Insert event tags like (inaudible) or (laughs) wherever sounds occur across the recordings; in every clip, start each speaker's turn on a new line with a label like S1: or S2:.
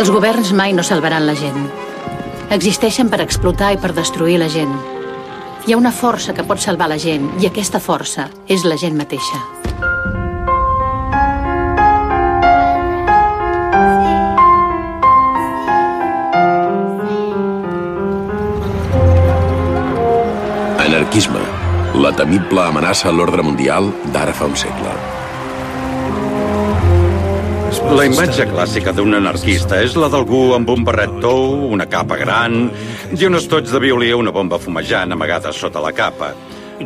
S1: Els governs mai no salvaran la gent. Existeixen per explotar i per destruir la gent. Hi ha una força que pot salvar la gent, i aquesta força és la gent mateixa.
S2: Anarquisme. La temible amenaça a l'ordre mundial d'ara fa un segle.
S3: La imatge clàssica d'un anarquista és la d'algú amb un barret tou, una capa gran i un estoig de violí una bomba fumejant amagada sota la capa.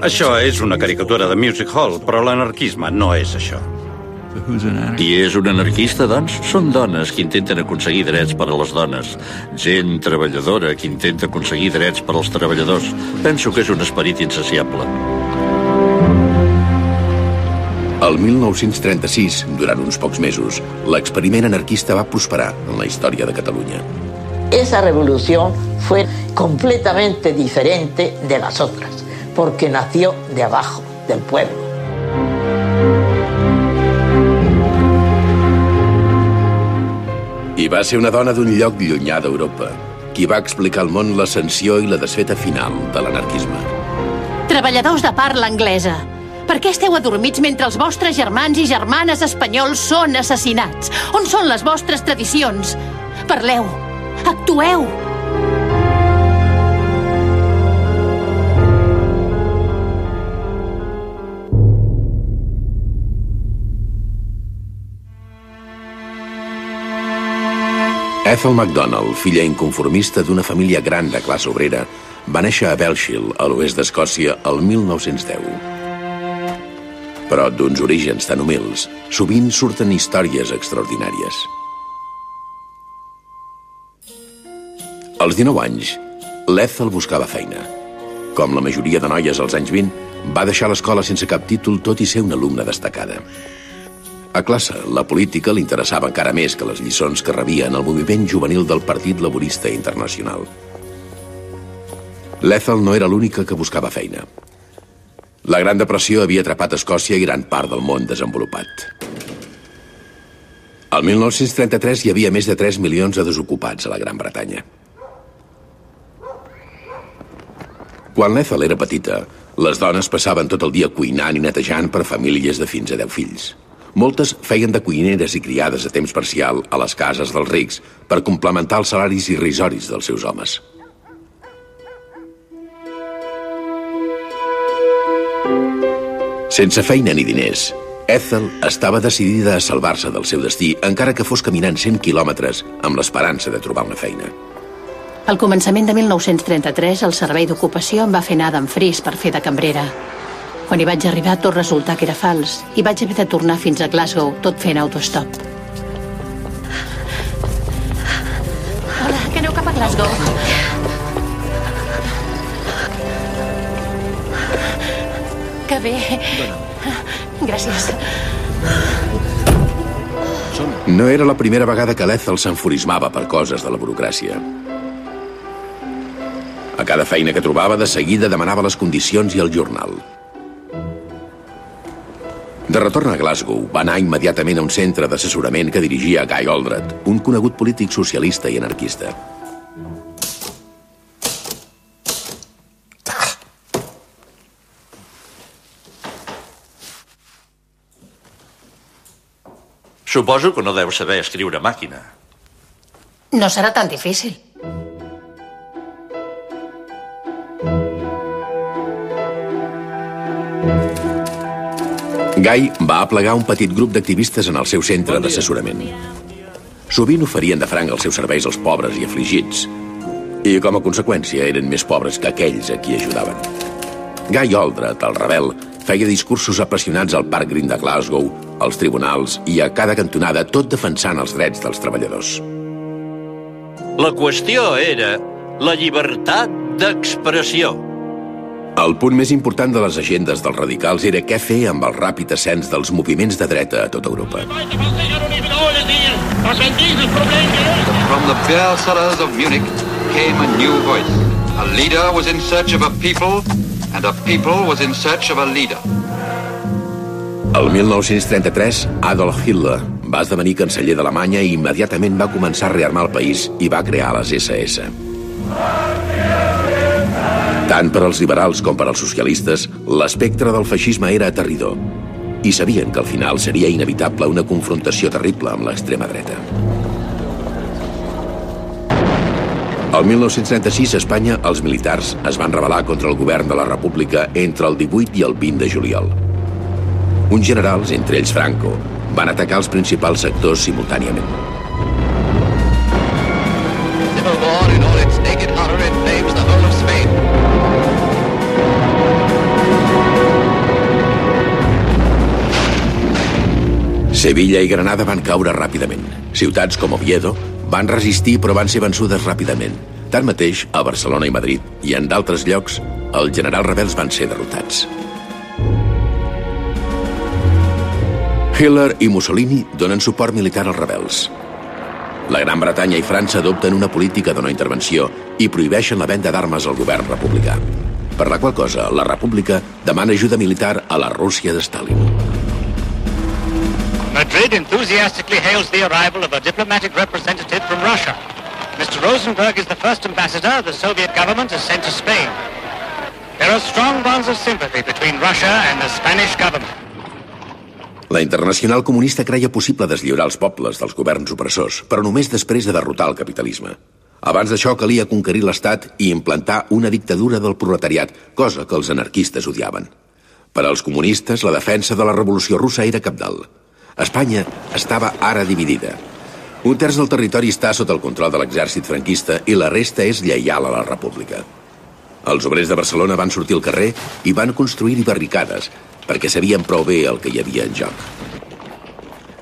S3: Això és una caricatura de Music Hall, però l'anarquisme no és això.
S4: I és un anarquista, doncs? Són dones que intenten aconseguir drets per a les dones. Gent treballadora que intenta aconseguir drets per als treballadors. Penso que és un esperit insaciable.
S2: El 1936, durant uns pocs mesos, l'experiment anarquista va prosperar en la història de Catalunya.
S5: Esa revolución fue completamente diferente de las otras, porque nació de abajo, del pueblo.
S2: I va ser una dona d'un lloc llunyà d'Europa, qui va explicar al món l'ascensió i la desfeta final de l'anarquisme.
S1: Treballadors de parla anglesa, per què esteu adormits mentre els vostres germans i germanes espanyols són assassinats? On són les vostres tradicions? Parleu, actueu!
S2: Ethel MacDonald, filla inconformista d'una família gran de classe obrera, va néixer a Belshield, a l'oest d'Escòcia, el 1910. Però d'uns orígens tan humils, sovint surten històries extraordinàries. Als 19 anys, l'Ethel buscava feina. Com la majoria de noies als anys 20, va deixar l'escola sense cap títol tot i ser una alumna destacada. A classe, la política li interessava encara més que les lliçons que rebia en el moviment juvenil del Partit Laborista Internacional. L'Ethel no era l'única que buscava feina. La Gran Depressió havia atrapat Escòcia i gran part del món desenvolupat. El 1933 hi havia més de 3 milions de desocupats a la Gran Bretanya. Quan l'Ethel era petita, les dones passaven tot el dia cuinant i netejant per famílies de fins a 10 fills. Moltes feien de cuineres i criades a temps parcial a les cases dels rics per complementar els salaris irrisoris dels seus homes. Sense feina ni diners, Ethel estava decidida a salvar-se del seu destí, encara que fos caminant 100 quilòmetres amb l'esperança de trobar una feina.
S1: Al començament de 1933, el Servei d'Ocupació em va fer anar d'enfris per fer de cambrera. Quan hi vaig arribar, tot resulta que era fals i vaig haver de tornar fins a Glasgow, tot fent autostop. Hola, que aneu cap a Glasgow? Bé. Gràcies.
S2: No era la primera vegada que l'Ethel s'enfurismava per coses de la burocràcia. A cada feina que trobava, de seguida demanava les condicions i el jornal. De retorn a Glasgow, va anar immediatament a un centre d'assessorament que dirigia Guy Aldred, un conegut polític socialista i anarquista.
S4: Suposo que no deu saber escriure màquina.
S1: No serà tan difícil.
S2: Guy va aplegar un petit grup d'activistes en el seu centre d'assessorament. Sovint oferien de franc els seus serveis als pobres i afligits, i com a conseqüència eren més pobres que aquells a qui ajudaven. Guy Aldred, el rebel, feia discursos apassionats al Parc Green de Glasgow, als tribunals i a cada cantonada, tot defensant els drets dels treballadors.
S4: La qüestió era la llibertat d'expressió.
S2: El punt més important de les agendes dels radicals era què fer amb el ràpid ascens dels moviments de dreta a tota Europa.
S6: From the beer cellars of Munich came a new voice. A leader was in search of a people, and a people was in search of a leader.
S2: El 1933, Adolf Hitler va esdevenir canceller d'Alemanya i immediatament va començar a rearmar el país i va crear les SS. Tant per als liberals com per als socialistes, l'espectre del feixisme era aterridor i sabien que al final seria inevitable una confrontació terrible amb l'extrema dreta. El 1936, a Espanya, els militars es van rebel·lar contra el govern de la República entre el 18 i el 20 de juliol. Uns generals, entre ells Franco, van atacar els principals sectors simultàniament. Sevilla i Granada van caure ràpidament. Ciutats com Oviedo van resistir però van ser vençudes ràpidament. Tanmateix, a Barcelona i Madrid i en d'altres llocs, els generals rebels van ser derrotats. Hitler i Mussolini donen suport militar als rebels. La Gran Bretanya i França adopten una política de no intervenció i prohibeixen la venda d'armes al govern republicà. Per la qual cosa, la república demana ajuda militar a la Rússia de Stalin.
S7: Madrid enthusiastically hails the arrival of a diplomatic representative from Russia. Mr. Rosenberg is the first ambassador the Soviet government has sent to Spain. There are strong bonds of sympathy between Russia and the Spanish government.
S2: La internacional comunista creia possible deslliurar els pobles dels governs opressors, però només després de derrotar el capitalisme. Abans d'això calia conquerir l'Estat i implantar una dictadura del proletariat, cosa que els anarquistes odiaven. Per als comunistes, la defensa de la revolució russa era capdalt. Espanya estava ara dividida. Un terç del territori està sota el control de l'exèrcit franquista i la resta és lleial a la república. Els obrers de Barcelona van sortir al carrer i van construir-hi barricades, perquè sabien prou bé el que hi havia en joc.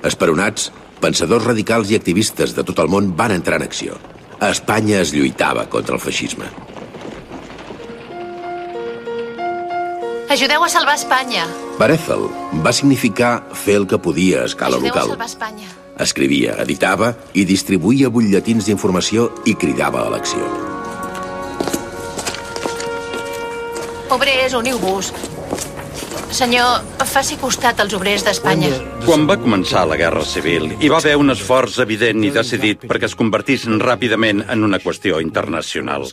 S2: Esperonats, pensadors radicals i activistes de tot el món van entrar en acció. A Espanya es lluitava contra el feixisme.
S1: Ajudeu a salvar Espanya.
S2: Per Ethel va significar fer el que podia a escala
S1: Ajudeu a
S2: local.
S1: salvar Espanya.
S2: Escrivia, editava i distribuïa butlletins d'informació i cridava a l'acció.
S1: Obrers, uniu-vos. Senyor, faci costat als obrers d'Espanya.
S3: Quan va començar la Guerra Civil, hi va haver un esforç evident i decidit perquè es convertís ràpidament en una qüestió internacional.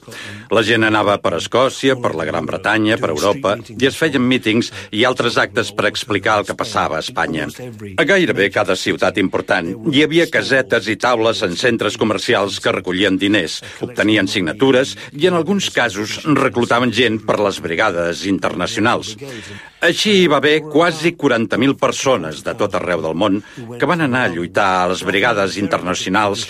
S3: La gent anava per Escòcia, per la Gran Bretanya, per Europa, i es feien mítings i altres actes per explicar el que passava a Espanya. A gairebé cada ciutat important hi havia casetes i taules en centres comercials que recollien diners, obtenien signatures i en alguns casos reclutaven gent per les brigades internacionals. Així hi va haver quasi 40.000 persones de tot arreu del món que van anar a lluitar a les brigades internacionals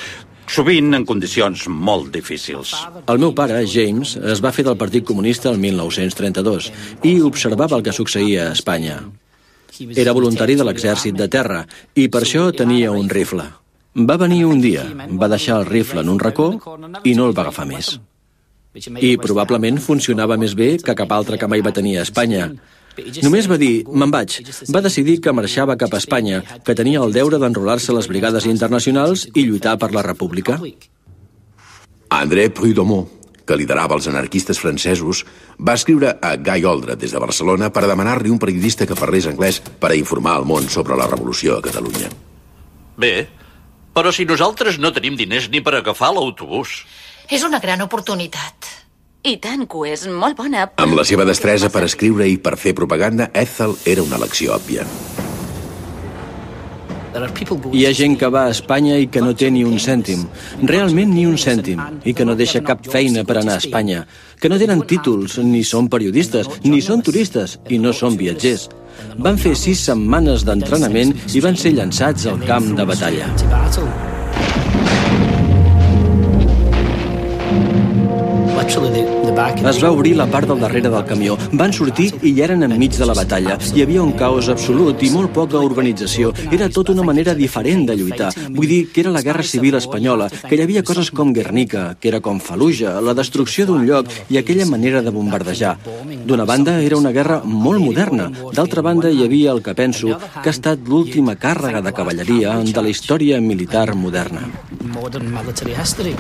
S3: sovint en condicions molt difícils.
S8: El meu pare, James, es va fer del Partit Comunista el 1932 i observava el que succeïa a Espanya. Era voluntari de l'exèrcit de terra i per això tenia un rifle. Va venir un dia, va deixar el rifle en un racó i no el va agafar més. I probablement funcionava més bé que cap altre que mai va tenir a Espanya. Només va dir, me'n vaig. Va decidir que marxava cap a Espanya, que tenia el deure d'enrolar-se a les brigades internacionals i lluitar per la república.
S2: André Prudhomme, que liderava els anarquistes francesos, va escriure a Guy Oldred des de Barcelona per demanar-li un periodista que parlés anglès per a informar el món sobre la revolució a Catalunya.
S4: Bé, però si nosaltres no tenim diners ni per agafar l'autobús.
S1: És una gran oportunitat.
S9: I tant que ho és, molt bona.
S2: Amb la seva destresa per escriure i per fer propaganda, Ethel era una elecció òbvia.
S8: Hi ha gent que va a Espanya i que no té ni un cèntim, realment ni un cèntim, i que no deixa cap feina per anar a Espanya, que no tenen títols, ni són periodistes, ni són turistes, i no són viatgers. Van fer sis setmanes d'entrenament i van ser llançats al camp de batalla. Es va obrir la part del darrere del camió. Van sortir i ja eren enmig de la batalla. Hi havia un caos absolut i molt poca organització. Era tot una manera diferent de lluitar. Vull dir que era la Guerra Civil Espanyola, que hi havia coses com Guernica, que era com Fallujah, la destrucció d'un lloc i aquella manera de bombardejar. D'una banda, era una guerra molt moderna. D'altra banda, hi havia el que penso que ha estat l'última càrrega de cavalleria de la història militar moderna. Modern military history.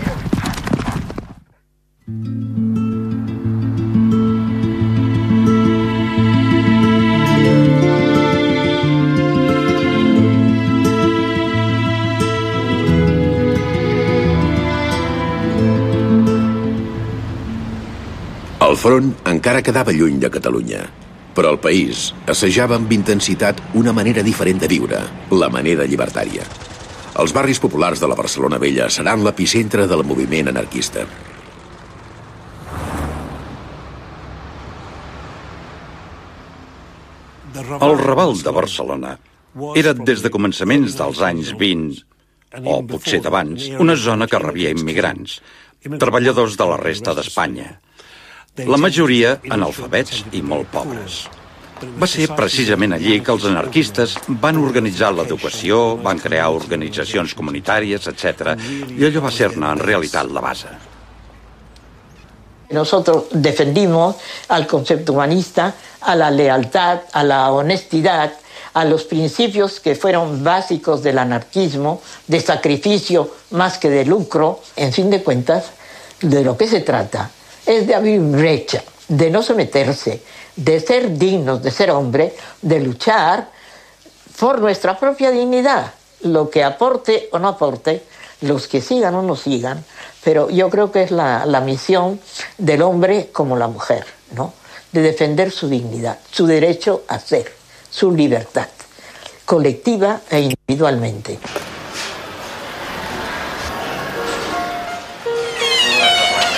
S2: El front encara quedava lluny de Catalunya, però el país assajava amb intensitat una manera diferent de viure, la manera llibertària. Els barris populars de la Barcelona Vella seran l'epicentre del moviment anarquista.
S3: El Raval de Barcelona era des de començaments dels anys 20, o potser d'abans, una zona que rebia immigrants, treballadors de la resta d'Espanya. La majoria analfabets i molt pobres. Va ser precisament allí que els anarquistes van organitzar l'educació, van crear organitzacions comunitàries, etc. I allò va ser-ne en realitat la base.
S5: Nosotros defendimos al concepto humanista, a la lealtad, a la honestidad, a los principios que fueron básicos del anarquismo, de sacrificio más que de lucro. En fin de cuentas, de lo que se trata es de abrir brecha, de no someterse, de ser dignos, de ser hombre, de luchar por nuestra propia dignidad, lo que aporte o no aporte, los que sigan o no sigan, pero yo creo que es la, la misión del hombre como la mujer, ¿no? De defender su dignidad, su derecho a ser, su libertad, colectiva e individualmente.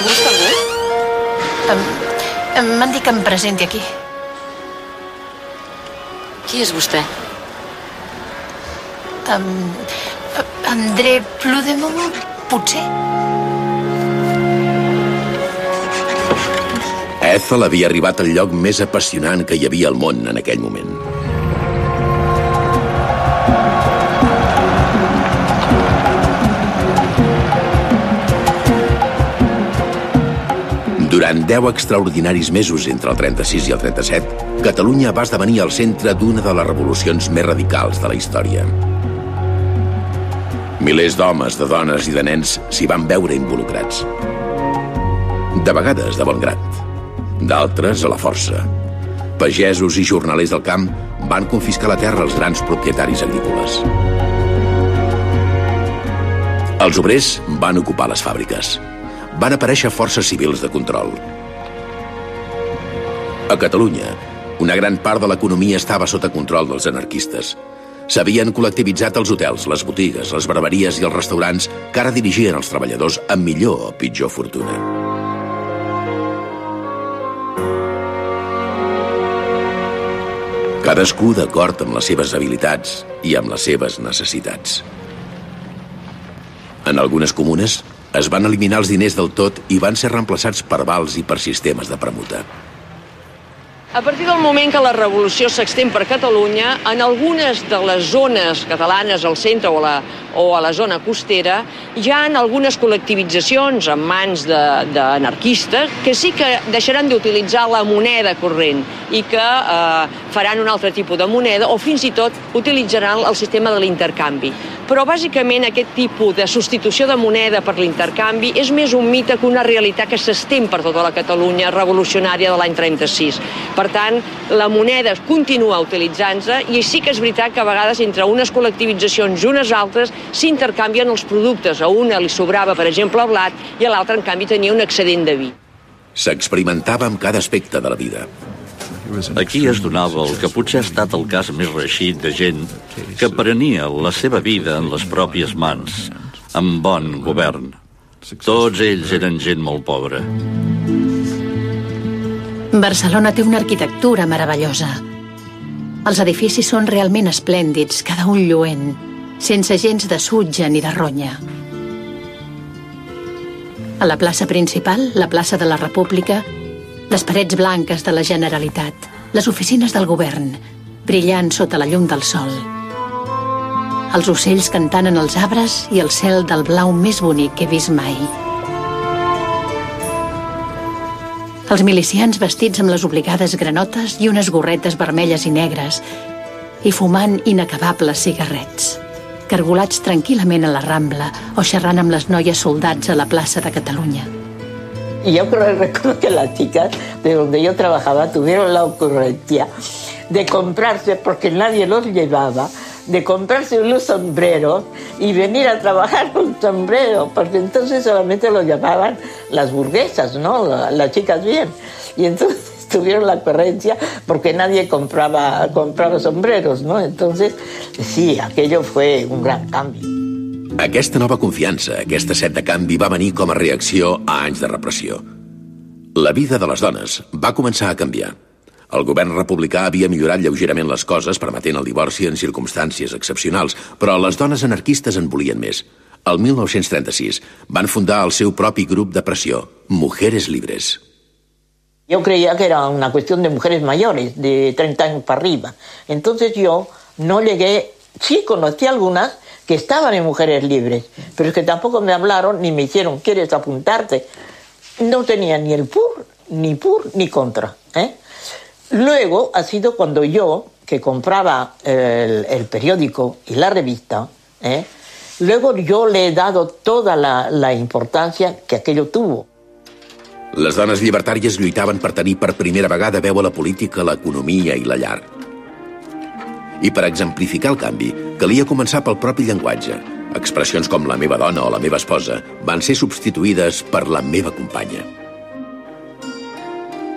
S1: Busca algú? Em, M'han dit que em presenti aquí.
S9: Qui és vostè?
S1: Um, André Pludemont, potser?
S2: Ethel havia arribat al lloc més apassionant que hi havia al món en aquell moment. Durant 10 extraordinaris mesos entre el 36 i el 37, Catalunya va esdevenir el centre d'una de les revolucions més radicals de la història. Milers d'homes, de dones i de nens s'hi van veure involucrats. De vegades de bon grat, d'altres a la força. Pagesos i jornalers del camp van confiscar la terra als grans propietaris agrícoles. Els obrers van ocupar les fàbriques. Van aparèixer forces civils de control. A Catalunya, una gran part de l'economia estava sota control dels anarquistes. S'havien col·lectivitzat els hotels, les botigues, les barberies i els restaurants que ara dirigien els treballadors amb millor o pitjor fortuna. Cadascú d'acord amb les seves habilitats i amb les seves necessitats. En algunes comunes es van eliminar els diners del tot i van ser reemplaçats per vals i per sistemes de permuta.
S10: A partir del moment que la revolució s'extén per Catalunya, en algunes de les zones catalanes, al centre o a la, o a la zona costera, hi ha algunes col·lectivitzacions en mans d'anarquistes que sí que deixaran d'utilitzar la moneda corrent i que eh, faran un altre tipus de moneda o fins i tot utilitzaran el sistema de l'intercanvi. Però bàsicament aquest tipus de substitució de moneda per l'intercanvi és més un mite que una realitat que s'estén per tota la Catalunya revolucionària de l'any 36. Per tant, la moneda continua utilitzant-se i sí que és veritat que a vegades entre unes col·lectivitzacions i unes altres s'intercanvien els productes. A una li sobrava, per exemple, el blat i a l'altra, en canvi, tenia un excedent de vi.
S2: S'experimentava amb cada aspecte de la vida.
S4: Aquí es donava el que potser ha estat el cas més reixit de gent que prenia la seva vida en les pròpies mans, amb bon govern. Tots ells eren gent molt pobra.
S1: Barcelona té una arquitectura meravellosa. Els edificis són realment esplèndids, cada un lluent, sense gens de sutge ni de ronya. A la plaça principal, la plaça de la República, les parets blanques de la Generalitat, les oficines del govern, brillant sota la llum del sol. Els ocells cantant en els arbres i el cel del blau més bonic que he vist mai. Els milicians vestits amb les obligades granotes i unes gorretes vermelles i negres i fumant inacabables cigarrets cargolats tranquil·lament a la Rambla o xerrant amb les noies soldats a la plaça de Catalunya.
S5: Y yo creo, recuerdo que las chicas de donde yo trabajaba tuvieron la ocurrencia de comprarse, porque nadie los llevaba, de comprarse unos sombreros y venir a trabajar con sombrero, porque entonces solamente lo llamaban las burguesas, ¿no? Las chicas bien. Y entonces (laughs) tuvieron la ocurrencia porque nadie compraba, compraba sombreros, ¿no? Entonces, sí, aquello fue un gran cambio.
S2: Aquesta nova confiança, aquesta set de canvi, va venir com a reacció a anys de repressió. La vida de les dones va començar a canviar. El govern republicà havia millorat lleugerament les coses, permetent el divorci en circumstàncies excepcionals, però les dones anarquistes en volien més. El 1936 van fundar el seu propi grup de pressió, Mujeres Libres.
S5: Yo creía que era una cuestión de mujeres mayores, de 30 años para arriba. Entonces yo no llegué, sí conocí algunas que estaban en Mujeres Libres, pero es que tampoco me hablaron ni me hicieron, ¿quieres apuntarte? No tenía ni el PUR, ni PUR, ni contra. ¿eh? Luego ha sido cuando yo, que compraba el, el periódico y la revista, ¿eh? luego yo le he dado toda la, la importancia que aquello tuvo.
S2: Les dones llibertàries lluitaven per tenir per primera vegada veu a la política, l'economia i la llar. I per exemplificar el canvi, calia començar pel propi llenguatge. Expressions com la meva dona o la meva esposa van ser substituïdes per la meva companya.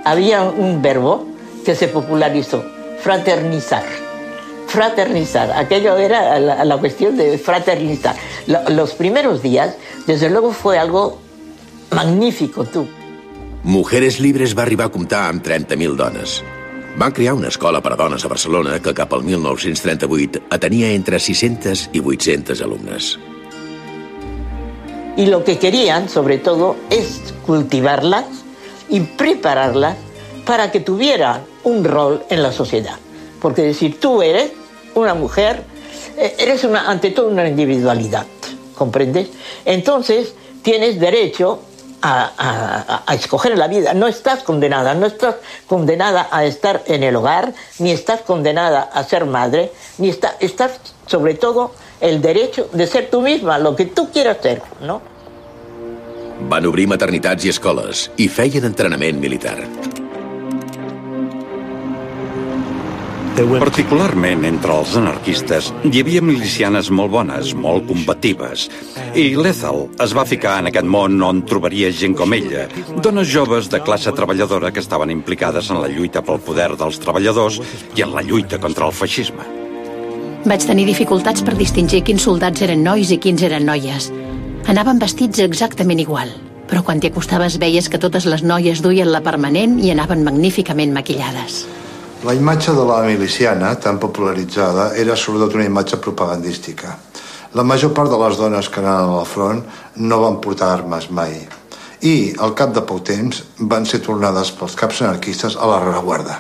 S5: Había un verbo que se popularizó, fraternizar. Fraternizar, aquello era la, la cuestión de fraternizar. Los primeros días, desde luego, fue algo magnífico, tú.
S2: Mujeres Libres va arribar a comptar amb 30.000 dones. Van crear una escola per a dones a Barcelona que cap al 1938 atenia entre 600 i 800 alumnes.
S5: Y lo que querían, sobre todo, es cultivarlas y prepararlas para que tuvieran un rol en la sociedad. Porque decir, tú eres una mujer, eh, eres una, ante todo una individualidad, ¿comprendes? Entonces, tienes derecho a, escoger la vida. No estás condenada, no estás condenada a estar en el hogar, ni estás condenada a ser madre, ni está, estás sobre todo el derecho de ser tú misma, lo que tú quieras ser, ¿no?
S2: Van obrir maternitats i escoles i feien entrenament militar.
S3: Particularment entre els anarquistes hi havia milicianes molt bones, molt combatives. I l'Ethel es va ficar en aquest món on trobaria gent com ella, dones joves de classe treballadora que estaven implicades en la lluita pel poder dels treballadors i en la lluita contra el feixisme.
S1: Vaig tenir dificultats per distingir quins soldats eren nois i quins eren noies. Anaven vestits exactament igual, però quan t'hi acostaves veies que totes les noies duien la permanent i anaven magníficament maquillades.
S11: La imatge de la miliciana, tan popularitzada, era sobretot una imatge propagandística. La major part de les dones que anaven al front no van portar armes mai. I, al cap de poc temps, van ser tornades pels caps anarquistes a la rereguarda.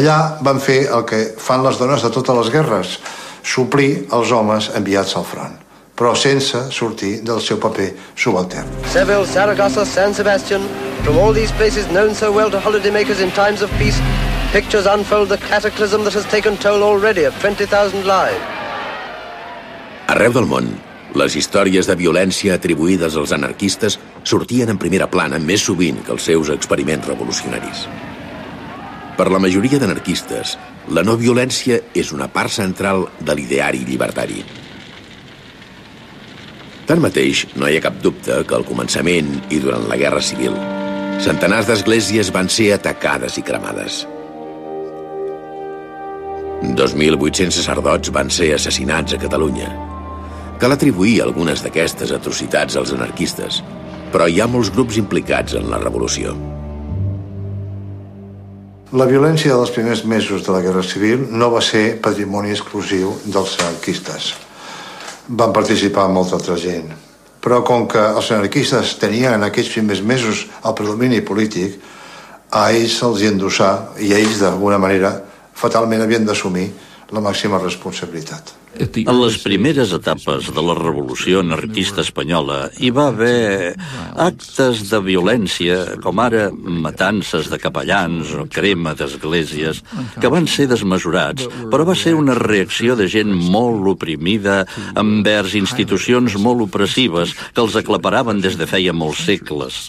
S11: Allà van fer el que fan les dones de totes les guerres, suplir els homes enviats al front però sense sortir del seu paper subaltern.
S12: Seville, Saragossa, San Sebastian, from all these places known so well to holidaymakers in times of peace, Pictures unfold the cataclysm that has taken toll already of 20,000 lives.
S2: Arreu del món, les històries de violència atribuïdes als anarquistes sortien en primera plana més sovint que els seus experiments revolucionaris. Per la majoria d'anarquistes, la no violència és una part central de l'ideari llibertari. Tanmateix, no hi ha cap dubte que al començament i durant la Guerra Civil, centenars d'esglésies van ser atacades i cremades. 2.800 sacerdots van ser assassinats a Catalunya. Cal atribuir algunes d'aquestes atrocitats als anarquistes, però hi ha molts grups implicats en la revolució.
S11: La violència dels primers mesos de la Guerra Civil no va ser patrimoni exclusiu dels anarquistes. Van participar molta altra gent. però com que els anarquistes tenien en aquells primers mesos el predomini polític, a ells se'ls endossà i ells d'alguna manera fatalment havien d'assumir la màxima responsabilitat.
S4: En les primeres etapes de la revolució anarquista espanyola hi va haver actes de violència, com ara matances de capellans o crema d'esglésies, que van ser desmesurats, però va ser una reacció de gent molt oprimida envers institucions molt opressives que els aclaparaven des de feia molts segles.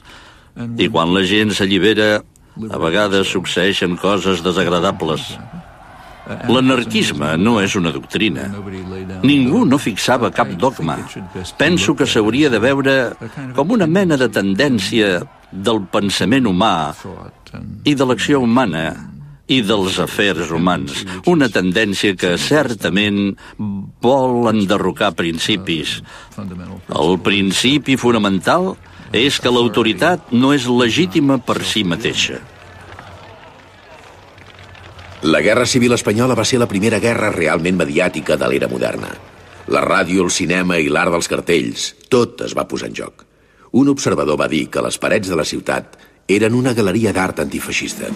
S4: I quan la gent s'allibera, a vegades succeeixen coses desagradables. L'anarquisme no és una doctrina. Ningú no fixava cap dogma. Penso que s'hauria de veure com una mena de tendència del pensament humà i de l'acció humana i dels afers humans. Una tendència que certament vol enderrocar principis. El principi fonamental és que l'autoritat no és legítima per si mateixa.
S2: La Guerra Civil Espanyola va ser la primera guerra realment mediàtica de l'era moderna. La ràdio, el cinema i l'art dels cartells, tot es va posar en joc. Un observador va dir que les parets de la ciutat eren una galeria d'art antifeixista.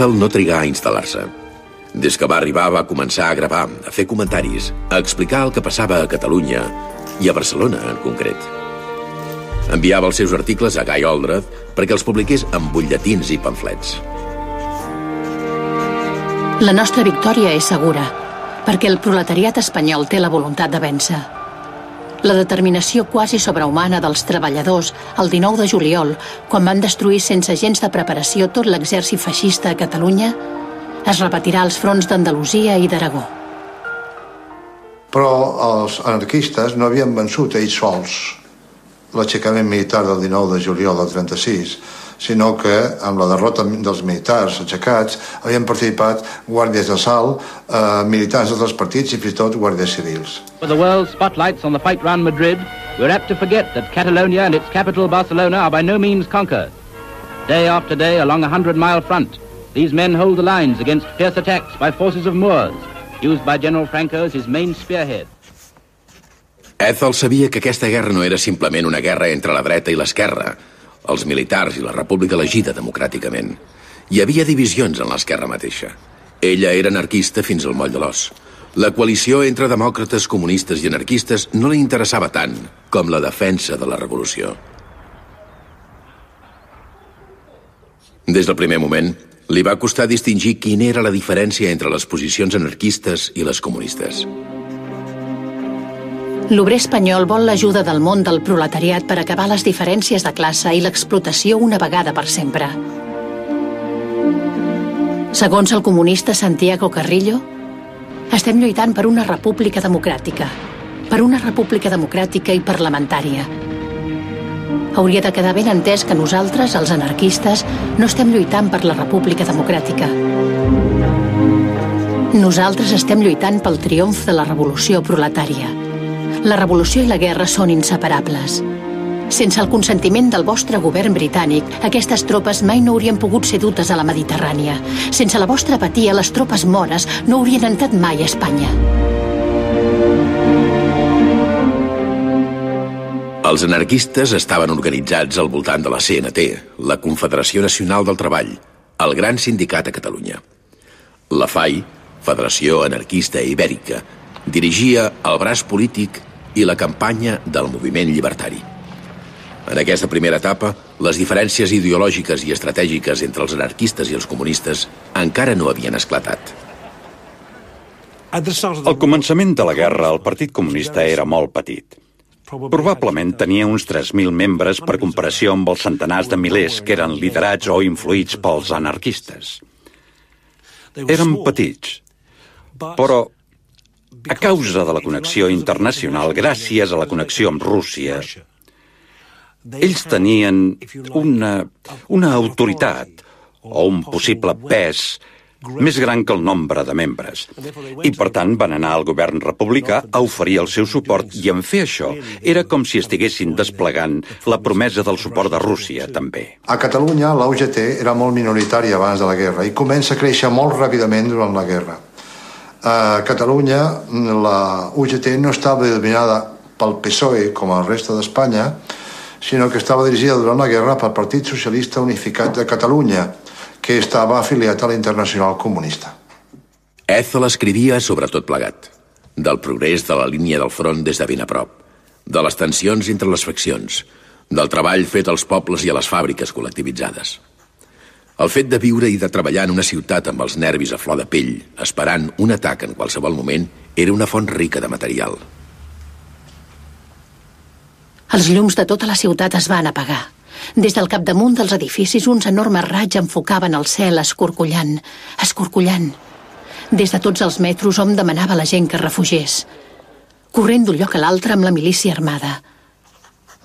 S2: Ethel no trigà a instal·lar-se. Des que va arribar va començar a gravar, a fer comentaris, a explicar el que passava a Catalunya i a Barcelona en concret. Enviava els seus articles a Guy Aldred perquè els publiqués amb butlletins i pamflets.
S1: La nostra victòria és segura, perquè el proletariat espanyol té la voluntat de vèncer. La determinació quasi sobrehumana dels treballadors el 19 de juliol, quan van destruir sense gens de preparació tot l'exèrcit feixista a Catalunya, es repetirà als fronts d'Andalusia i d'Aragó.
S11: Però els anarquistes no havien vençut ells sols l'aixecament militar del 19 de juliol del 36, sinó que amb la derrota dels militars aixecats havien participat guàrdies d'assalt, eh, militants d'altres partits i fins i tot guàrdies civils.
S13: With the world spotlights on the fight round Madrid, we're apt to forget that Catalonia and its capital Barcelona are by no means conquered. Day after day along a hundred-mile front, these men hold the lines against fierce attacks by forces of Moors, used by General Franco as his main spearhead.
S2: Ethel sabia que aquesta guerra no era simplement una guerra entre la dreta i l'esquerra, els militars i la república elegida democràticament. Hi havia divisions en l'esquerra mateixa. Ella era anarquista fins al moll de l'os. La coalició entre demòcrates, comunistes i anarquistes no li interessava tant com la defensa de la revolució. Des del primer moment, li va costar distingir quina era la diferència entre les posicions anarquistes i les comunistes.
S1: L'obrer espanyol vol l'ajuda del món del proletariat per acabar les diferències de classe i l'explotació una vegada per sempre. Segons el comunista Santiago Carrillo, estem lluitant per una república democràtica, per una república democràtica i parlamentària. Hauria de quedar ben entès que nosaltres, els anarquistes, no estem lluitant per la república democràtica. Nosaltres estem lluitant pel triomf de la revolució proletària. La revolució i la guerra són inseparables. Sense el consentiment del vostre govern britànic, aquestes tropes mai no haurien pogut ser dutes a la Mediterrània. Sense la vostra apatia, les tropes mores no haurien entrat mai a Espanya.
S2: Els anarquistes estaven organitzats al voltant de la CNT, la Confederació Nacional del Treball, el gran sindicat a Catalunya. La FAI, Federació Anarquista Ibèrica, dirigia el braç polític i la campanya del moviment llibertari. En aquesta primera etapa, les diferències ideològiques i estratègiques entre els anarquistes i els comunistes encara no havien esclatat.
S3: Al començament de la guerra, el Partit Comunista era molt petit. Probablement tenia uns 3.000 membres per comparació amb els centenars de milers que eren liderats o influïts pels anarquistes. Eren petits, però a causa de la connexió internacional, gràcies a la connexió amb Rússia, ells tenien una, una autoritat o un possible pes més gran que el nombre de membres. I, per tant, van anar al govern republicà a oferir el seu suport i en fer això era com si estiguessin desplegant la promesa del suport de Rússia, també.
S11: A Catalunya, la UGT era molt minoritària abans de la guerra i comença a créixer molt ràpidament durant la guerra. A Catalunya, la UGT no estava dominada pel PSOE, com el resta d'Espanya, sinó que estava dirigida durant la guerra pel Partit Socialista Unificat de Catalunya, que estava afiliat a la Internacional Comunista.
S2: Ethel escrivia sobre tot plegat, del progrés de la línia del front des de ben a prop, de les tensions entre les faccions, del treball fet als pobles i a les fàbriques col·lectivitzades. El fet de viure i de treballar en una ciutat amb els nervis a flor de pell, esperant un atac en qualsevol moment, era una font rica de material.
S1: Els llums de tota la ciutat es van apagar. Des del capdamunt dels edificis, uns enormes raigs enfocaven el cel escorcollant, escorcollant. Des de tots els metros hom demanava a la gent que refugés, corrent d'un lloc a l'altre amb la milícia armada.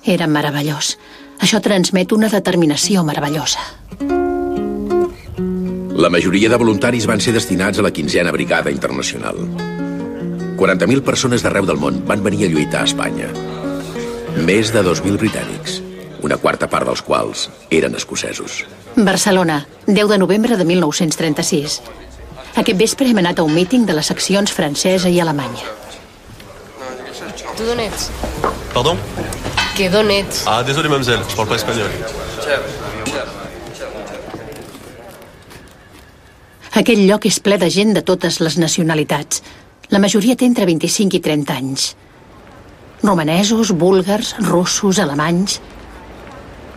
S1: Era meravellós. Això transmet una determinació meravellosa.
S2: La majoria de voluntaris van ser destinats a la quinzena Brigada Internacional. 40.000 persones d'arreu del món van venir a lluitar a Espanya. Més de 2.000 britànics, una quarta part dels quals eren escocesos.
S1: Barcelona, 10 de novembre de 1936. Aquest vespre hem anat a un míting de les seccions francesa i alemanya.
S14: Tu d'on ets?
S15: Pardon
S14: Que d'on ets?
S15: Ah, désolé, mademoiselle, je parle pas espagnol.
S1: Aquell lloc és ple de gent de totes les nacionalitats. La majoria té entre 25 i 30 anys. Romanesos, búlgars, russos, alemanys...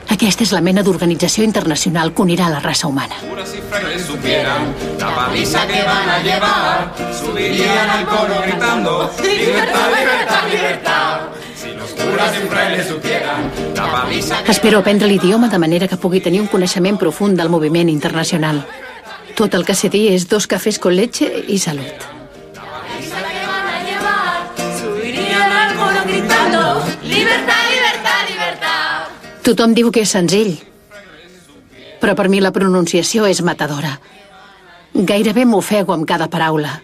S1: Aquesta és la mena d'organització internacional que unirà la raça humana.
S16: supieran la paliza que van a llevar, subirían al coro gritando libertad, libertad, libertad. Si los curas y frailes supieran la paliza que
S1: Espero aprendre l'idioma de manera que pugui tenir un coneixement profund del moviment internacional. Tot el que sé dir és dos cafès con leche i salut. Tothom diu que és senzill, però per mi la pronunciació és matadora. Gairebé m'ofego amb cada paraula.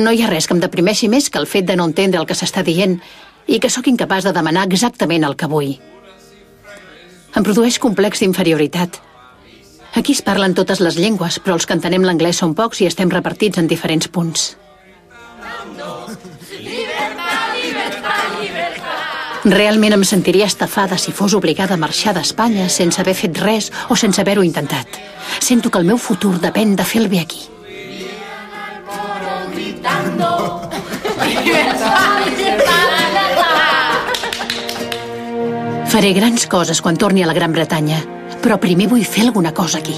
S1: No hi ha res que em deprimeixi més que el fet de no entendre el que s'està dient i que sóc incapaç de demanar exactament el que vull. Em produeix complex d'inferioritat. Aquí es parlen totes les llengües, però els que entenem l'anglès són pocs i estem repartits en diferents punts. Realment em sentiria estafada si fos obligada a marxar d'Espanya sense haver fet res o sense haver-ho intentat. Sento que el meu futur depèn de fer el bé aquí. Faré grans coses quan torni a la Gran Bretanya, però primer vull fer alguna cosa aquí.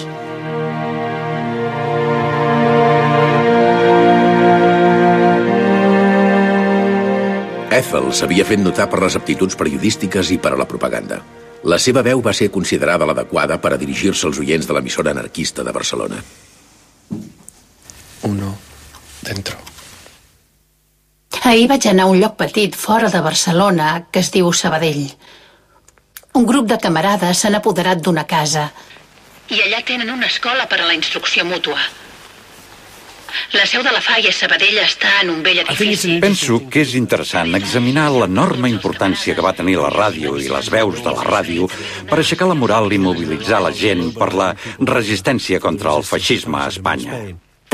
S2: Ethel s'havia fet notar per les aptituds periodístiques i per a la propaganda. La seva veu va ser considerada l'adequada per a dirigir-se als oients de l'emissora anarquista de Barcelona.
S17: Uno dentro.
S1: Ahir vaig anar a un lloc petit fora de Barcelona que es diu Sabadell. Un grup de camarades s'han apoderat d'una casa i allà tenen una escola per a la instrucció mútua. La seu de la FAI a Sabadell està en un vell edifici.
S3: Penso que és interessant examinar l'enorme importància que va tenir la ràdio i les veus de la ràdio per aixecar la moral i mobilitzar la gent per la resistència contra el feixisme a Espanya.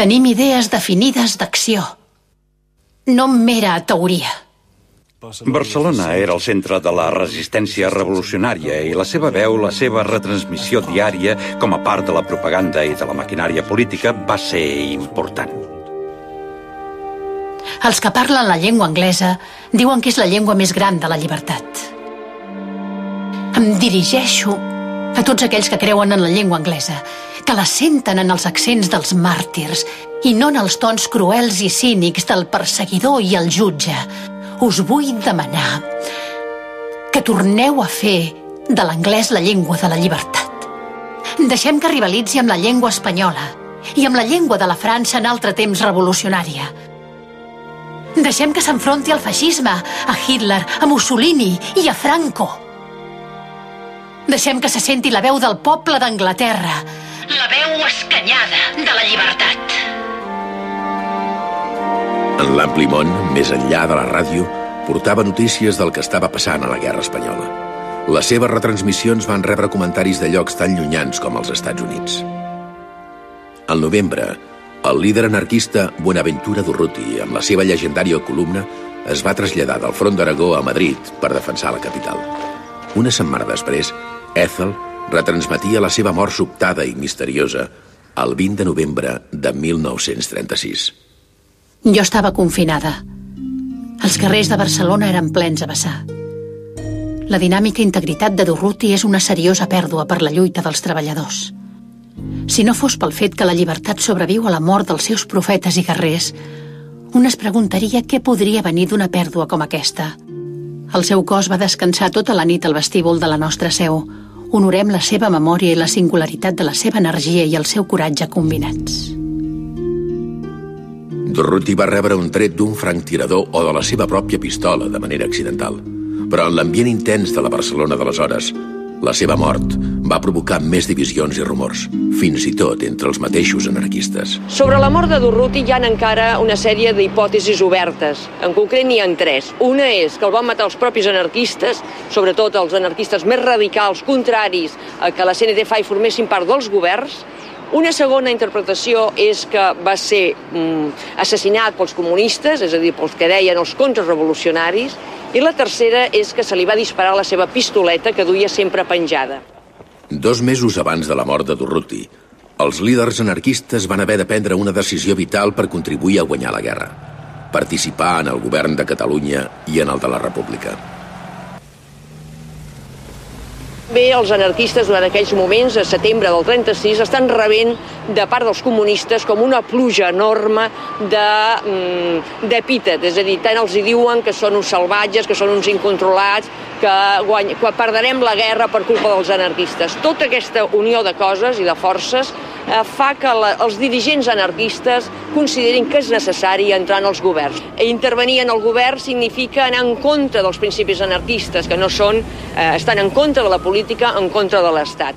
S1: Tenim idees definides d'acció. No mera teoria.
S3: Barcelona era el centre de la resistència revolucionària i la seva veu, la seva retransmissió diària, com a part de la propaganda i de la maquinària política, va ser important.
S1: Els que parlen la llengua anglesa diuen que és la llengua més gran de la llibertat. Em dirigeixo a tots aquells que creuen en la llengua anglesa, que la senten en els accents dels màrtirs i no en els tons cruels i cínics del perseguidor i el jutge. Us vull demanar que torneu a fer de l'anglès la llengua de la llibertat. Deixem que rivalitzi amb la llengua espanyola. i amb la llengua de la França en altre temps revolucionària. Deixem que s'enfronti al feixisme, a Hitler, a Mussolini i a Franco. Deixem que se senti la veu del poble d'Anglaterra. La veu escanyada de la llibertat.
S2: En l'ampli món, més enllà de la ràdio, portava notícies del que estava passant a la Guerra Espanyola. Les seves retransmissions van rebre comentaris de llocs tan llunyans com els Estats Units. Al novembre, el líder anarquista Buenaventura Durruti, amb la seva llegendària columna, es va traslladar del front d'Aragó a Madrid per defensar la capital. Una setmana després, Ethel retransmetia la seva mort sobtada i misteriosa el 20 de novembre de 1936.
S1: Jo estava confinada. Els carrers de Barcelona eren plens a vessar. La dinàmica integritat de Durruti és una seriosa pèrdua per la lluita dels treballadors. Si no fos pel fet que la llibertat sobreviu a la mort dels seus profetes i guerrers, un es preguntaria què podria venir d'una pèrdua com aquesta. El seu cos va descansar tota la nit al vestíbul de la nostra seu. Honorem la seva memòria i la singularitat de la seva energia i el seu coratge combinats.
S2: Durruti va rebre un tret d'un franctirador o de la seva pròpia pistola de manera accidental. Però en l'ambient intens de la Barcelona d'aleshores, la seva mort va provocar més divisions i rumors, fins i tot entre els mateixos anarquistes.
S10: Sobre la mort de Durruti hi ha encara una sèrie d'hipòtesis obertes. En concret n'hi ha tres. Una és que el van matar els propis anarquistes, sobretot els anarquistes més radicals, contraris a que la CNT-FAI formessin part dels governs, una segona interpretació és que va ser mm, assassinat pels comunistes, és a dir, pels que deien els contrarrevolucionaris, i la tercera és que se li va disparar la seva pistoleta que duia sempre penjada.
S2: Dos mesos abans de la mort de Durruti, els líders anarquistes van haver de prendre una decisió vital per contribuir a guanyar la guerra. Participar en el govern de Catalunya i en el de la República.
S10: Bé, els anarquistes durant aquells moments, a setembre del 36, estan rebent de part dels comunistes com una pluja enorme d'epítet, és a dir, tant els hi diuen que són uns salvatges, que són uns incontrolats, que, guany, que perdrem la guerra per culpa dels anarquistes. Tota aquesta unió de coses i de forces eh, fa que la, els dirigents anarquistes considerin que és necessari entrar en els governs. I intervenir en el govern significa anar en contra dels principis anarquistes, que no són, eh, estan en contra de la política, en contra de l'Estat.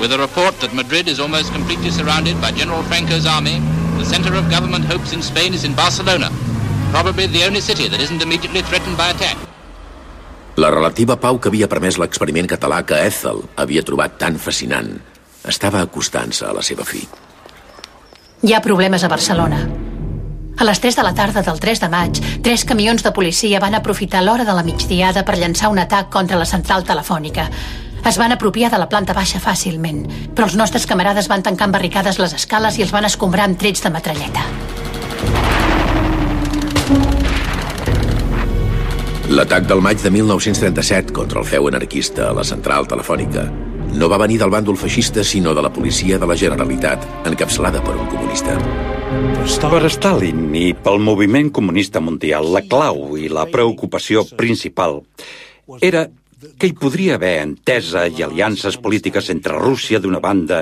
S17: With a report that Madrid is almost completely surrounded by General Franco's army, the center of government hopes in Spain is in Barcelona, probably the only city that isn't immediately threatened by attack.
S2: La relativa pau que havia permès l'experiment català que Ethel havia trobat tan fascinant estava acostant-se a la seva fi.
S1: Hi ha problemes a Barcelona. A les 3 de la tarda del 3 de maig, tres camions de policia van aprofitar l'hora de la migdiada per llançar un atac contra la central telefònica. Es van apropiar de la planta baixa fàcilment, però els nostres camarades van tancar amb barricades les escales i els van escombrar amb trets de metralleta.
S2: L'atac del maig de 1937 contra el feu anarquista a la central telefònica no va venir del bàndol feixista, sinó de la policia de la Generalitat, encapçalada per un comunista.
S3: Per Stalin i pel moviment comunista mundial, la clau i la preocupació principal era que hi podria haver entesa i aliances polítiques entre Rússia d'una banda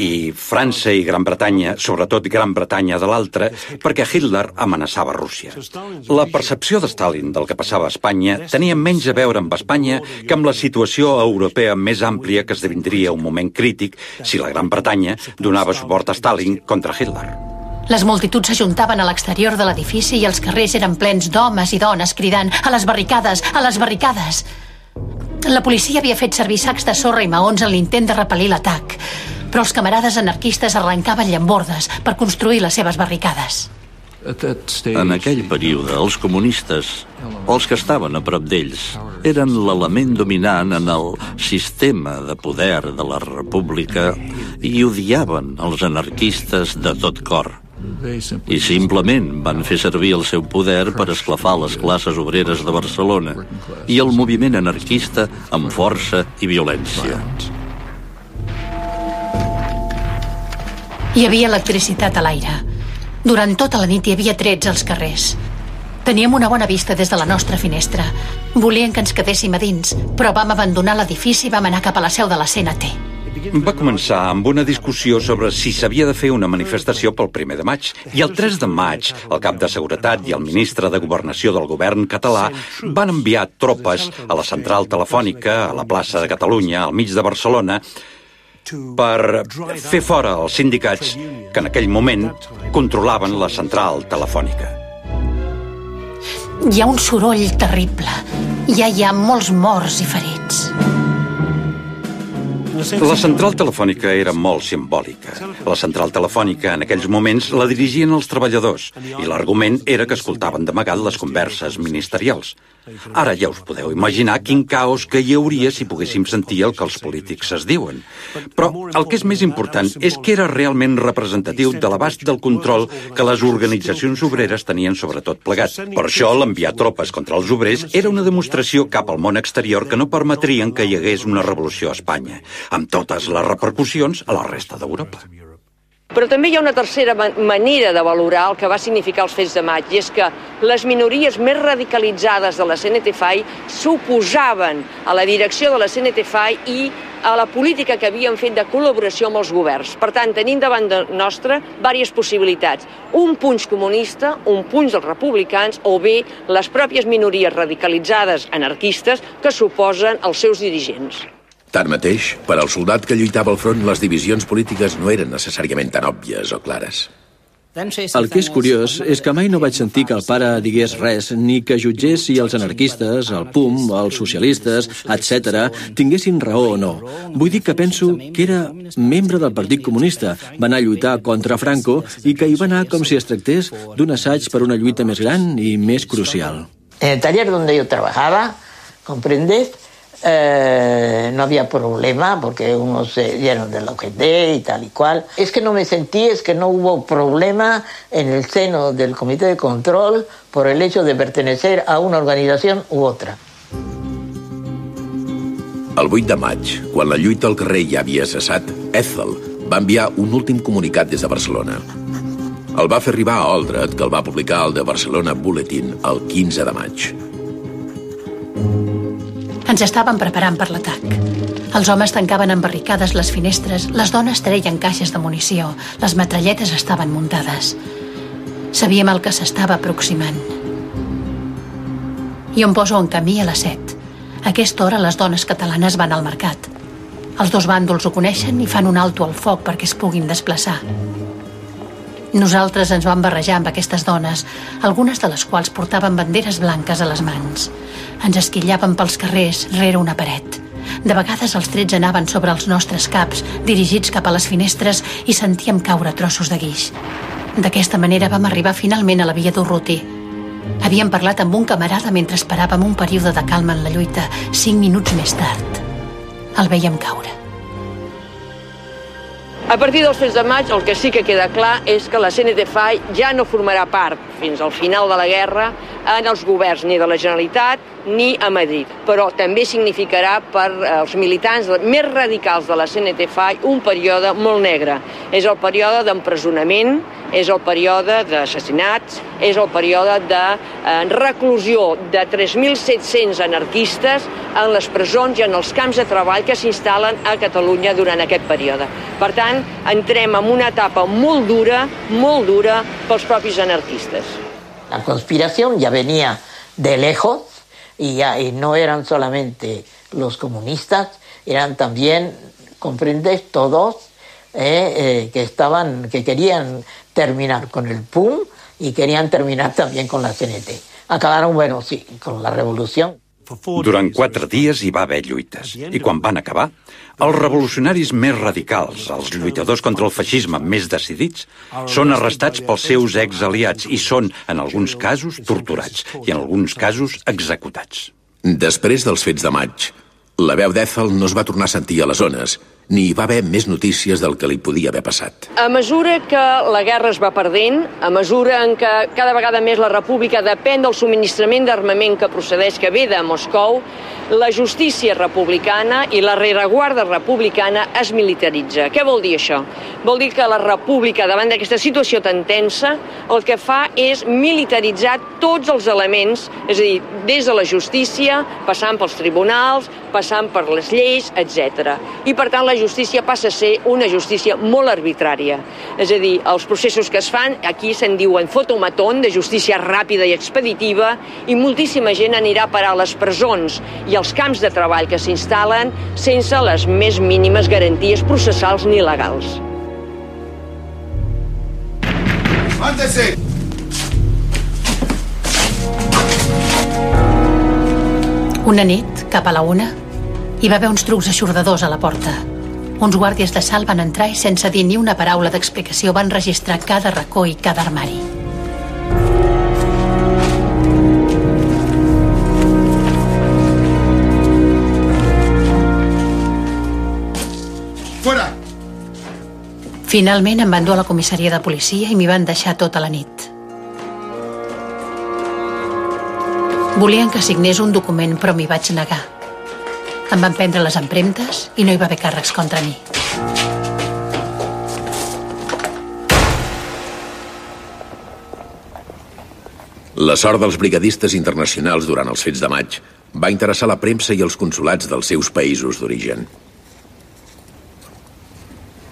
S3: i França i Gran Bretanya, sobretot Gran Bretanya de l'altra, perquè Hitler amenaçava Rússia. La percepció de Stalin del que passava a Espanya tenia menys a veure amb Espanya que amb la situació europea més àmplia que esdevindria un moment crític si la Gran Bretanya donava suport a Stalin contra Hitler.
S1: Les multituds s'ajuntaven a l'exterior de l'edifici i els carrers eren plens d'homes i dones cridant a les barricades, a les barricades. La policia havia fet servir sacs de sorra i maons en l'intent de repel·lir l'atac, però els camarades anarquistes arrencaven llambordes per construir les seves barricades.
S4: En aquell període, els comunistes, els que estaven a prop d'ells, eren l'element dominant en el sistema de poder de la república i odiaven els anarquistes de tot cor. I simplement van fer servir el seu poder per esclafar les classes obreres de Barcelona i el moviment anarquista amb força i violència.
S1: Hi havia electricitat a l'aire. Durant tota la nit hi havia trets als carrers. Teníem una bona vista des de la nostra finestra. Volien que ens quedéssim a dins, però vam abandonar l'edifici i vam anar cap a la seu de la CNT.
S3: Va començar amb una discussió sobre si s'havia de fer una manifestació pel primer de maig. I el 3 de maig, el cap de Seguretat i el ministre de Governació del govern català van enviar tropes a la central telefònica, a la plaça de Catalunya, al mig de Barcelona, per fer fora els sindicats que en aquell moment controlaven la central telefònica.
S1: Hi ha un soroll terrible. Ja hi ha molts morts i ferits.
S3: La central telefònica era molt simbòlica. La central telefònica en aquells moments la dirigien els treballadors i l'argument era que escoltaven d'amagat les converses ministerials. Ara ja us podeu imaginar quin caos que hi hauria si poguéssim sentir el que els polítics es diuen. Però el que és més important és que era realment representatiu de l'abast del control que les organitzacions obreres tenien sobre tot plegat. Per això l'enviar tropes contra els obrers era una demostració cap al món exterior que no permetrien que hi hagués una revolució a Espanya, amb totes les repercussions a la resta d'Europa.
S10: Però també hi ha una tercera manera de valorar el que va significar els fets de maig, i és que les minories més radicalitzades de la CNT-FAI s'oposaven a la direcció de la CNT-FAI i a la política que havien fet de col·laboració amb els governs. Per tant, tenim davant de nostra diverses possibilitats. Un punx comunista, un punx dels republicans o bé les pròpies minories radicalitzades anarquistes que s'oposen als seus dirigents.
S2: Tanmateix, per al soldat que lluitava al front, les divisions polítiques no eren necessàriament tan òbvies o clares.
S8: El que és curiós és que mai no vaig sentir que el pare digués res, ni que jutgés si els anarquistes, el PUM, els socialistes, etc., tinguessin raó o no. Vull dir que penso que era membre del Partit Comunista, va anar a lluitar contra Franco i que hi va anar com si es tractés d'un assaig per una lluita més gran i més crucial.
S5: En el taller donde yo trabajaba, ¿comprendes? Eh, no había problema porque unos se dieron del OGT y tal y cual. Es que no me sentí, es que no hubo problema en el seno del Comité de Control por el hecho de pertenecer a una organización u otra.
S2: El 8 de maig, quan la lluita al carrer ja havia cessat, Ethel va enviar un últim comunicat des de Barcelona. El va fer arribar a Aldred, que el va publicar al de Barcelona Bulletin el 15 de maig.
S1: Ens estàvem preparant per l'atac. Els homes tancaven amb barricades les finestres, les dones treien caixes de munició, les metralletes estaven muntades. Sabíem el que s'estava aproximant. I em poso en camí a les 7. A aquesta hora les dones catalanes van al mercat. Els dos bàndols ho coneixen i fan un alto al foc perquè es puguin desplaçar. Nosaltres ens vam barrejar amb aquestes dones, algunes de les quals portaven banderes blanques a les mans. Ens esquillaven pels carrers, rere una paret. De vegades els trets anaven sobre els nostres caps, dirigits cap a les finestres, i sentíem caure trossos de guix. D'aquesta manera vam arribar finalment a la via d'Urruti. Havíem parlat amb un camarada mentre esperàvem un període de calma en la lluita, cinc minuts més tard. El veiem caure.
S10: A partir dels fets de maig, el que sí que queda clar és que la CNT-FAI ja no formarà part, fins al final de la guerra, en els governs ni de la Generalitat ni a Madrid. Però també significarà per als militants més radicals de la CNT-FAI un període molt negre. És el període d'empresonament, és el període d'assassinats, és el període de eh, reclusió de 3.700 anarquistes en les presons i en els camps de treball que s'instal·len a Catalunya durant aquest període. Per tant, entrem en una etapa molt dura, molt dura pels propis anarquistes.
S5: La conspiración ya venía de lejos y, ya, y no eran solamente los comunistas, eran también, comprendes, todos eh, eh, que estaban, que querían terminar con el PUM y querían terminar también con la CNT. Acabaron, bueno, sí, con la revolución.
S3: Durant quatre dies hi va haver lluites, i quan van acabar, els revolucionaris més radicals, els lluitadors contra el feixisme més decidits, són arrestats pels seus exaliats i són, en alguns casos, torturats i en alguns casos executats.
S2: Després dels fets de maig, la veu d'Ethel no es va tornar a sentir a les zones, ni hi va haver més notícies del que li podia haver passat.
S10: A mesura que la guerra es va perdent, a mesura en què cada vegada més la república depèn del subministrament d'armament que procedeix, que ve de Moscou, la justícia republicana i la rereguarda republicana es militaritza. Què vol dir això? Vol dir que la república, davant d'aquesta situació tan tensa, el que fa és militaritzar tots els elements, és a dir, des de la justícia, passant pels tribunals, passant per les lleis, etc. I per tant la justícia passa a ser una justícia molt arbitrària. És a dir, els processos que es fan, aquí se'n diuen fotomatón, de justícia ràpida i expeditiva, i moltíssima gent anirà a parar a les presons i als camps de treball que s'instal·len sense les més mínimes garanties processals ni legals.
S18: Mándese.
S1: Una nit, cap a la una, hi va haver uns trucs aixordadors a la porta. Uns guàrdies de salt van entrar i sense dir ni una paraula d'explicació van registrar cada racó i cada armari.
S18: Fuera.
S1: Finalment em van dur a la comissaria de policia i m'hi van deixar tota la nit. Volien que signés un document, però m'hi vaig negar. Em van prendre les empremtes i no hi va haver càrrecs contra mi.
S2: La sort dels brigadistes internacionals durant els fets de maig va interessar la premsa i els consulats dels seus països d'origen.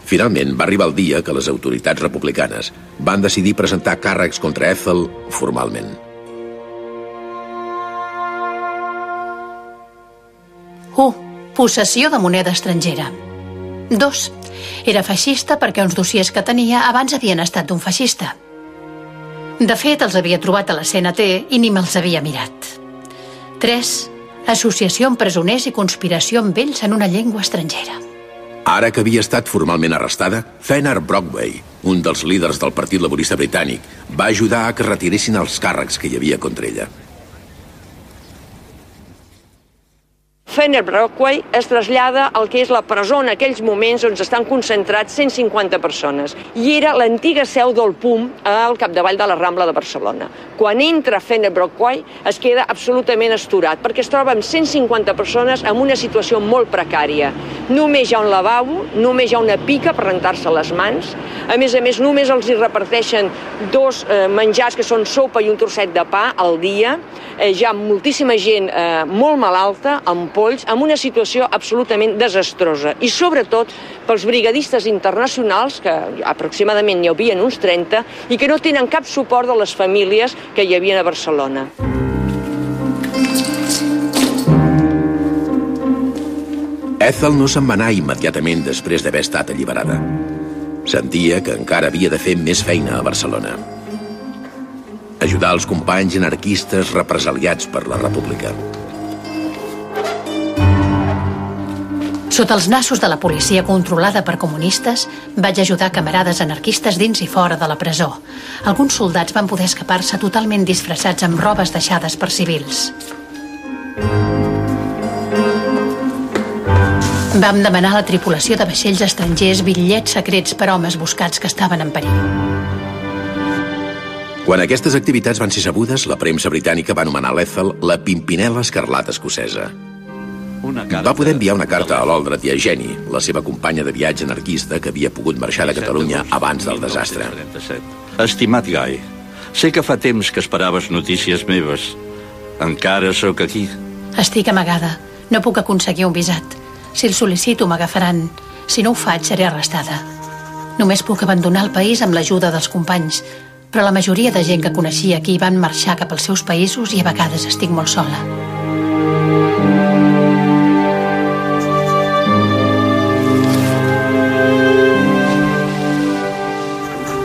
S2: Finalment, va arribar el dia que les autoritats republicanes van decidir presentar càrrecs contra Ethel formalment.
S1: 1. Possessió de moneda estrangera. 2. Era feixista perquè uns dossiers que tenia abans havien estat d'un feixista. De fet, els havia trobat a la CNT i ni me'ls havia mirat. 3. Associació amb presoners i conspiració amb ells en una llengua estrangera.
S2: Ara que havia estat formalment arrestada, Fenner Brockway, un dels líders del Partit Laborista Britànic, va ajudar a que retiressin els càrrecs que hi havia contra ella.
S10: Fenner Brockway es trasllada al que és la presó en aquells moments on estan concentrats 150 persones. I era l'antiga seu del PUM al capdavall de la Rambla de Barcelona. Quan entra Fenner Brockway es queda absolutament esturat perquè es troba amb 150 persones en una situació molt precària. Només hi ha un lavabo, només hi ha una pica per rentar-se les mans. A més a més, només els hi reparteixen dos eh, menjars que són sopa i un trosset de pa al dia. Eh, hi ha moltíssima gent eh, molt malalta, amb polls, amb una situació absolutament desastrosa. I sobretot pels brigadistes internacionals, que aproximadament n'hi havia uns 30, i que no tenen cap suport de les famílies que hi havia a Barcelona.
S2: Ethel no se'n va anar immediatament després d'haver estat alliberada. Sentia que encara havia de fer més feina a Barcelona. Ajudar els companys anarquistes represaliats per la República.
S1: Sota els nassos de la policia controlada per comunistes, vaig ajudar camarades anarquistes dins i fora de la presó. Alguns soldats van poder escapar-se totalment disfressats amb robes deixades per civils. Vam demanar a la tripulació de vaixells estrangers bitllets secrets per homes buscats que estaven en perill.
S2: Quan aquestes activitats van ser sabudes, la premsa britànica va anomenar l'Ethel la Pimpinela Escarlata Escocesa. Va poder enviar una carta a l'Oldret i a Jenny, la seva companya de viatge anarquista que havia pogut marxar de Catalunya abans del desastre.
S4: Estimat Guy, sé que fa temps que esperaves notícies meves. Encara sóc aquí.
S1: Estic amagada. No puc aconseguir un visat. Si el sol·licito, m'agafaran. Si no ho faig, seré arrestada. Només puc abandonar el país amb l'ajuda dels companys, però la majoria de gent que coneixia aquí van marxar cap als seus països i a vegades estic molt sola.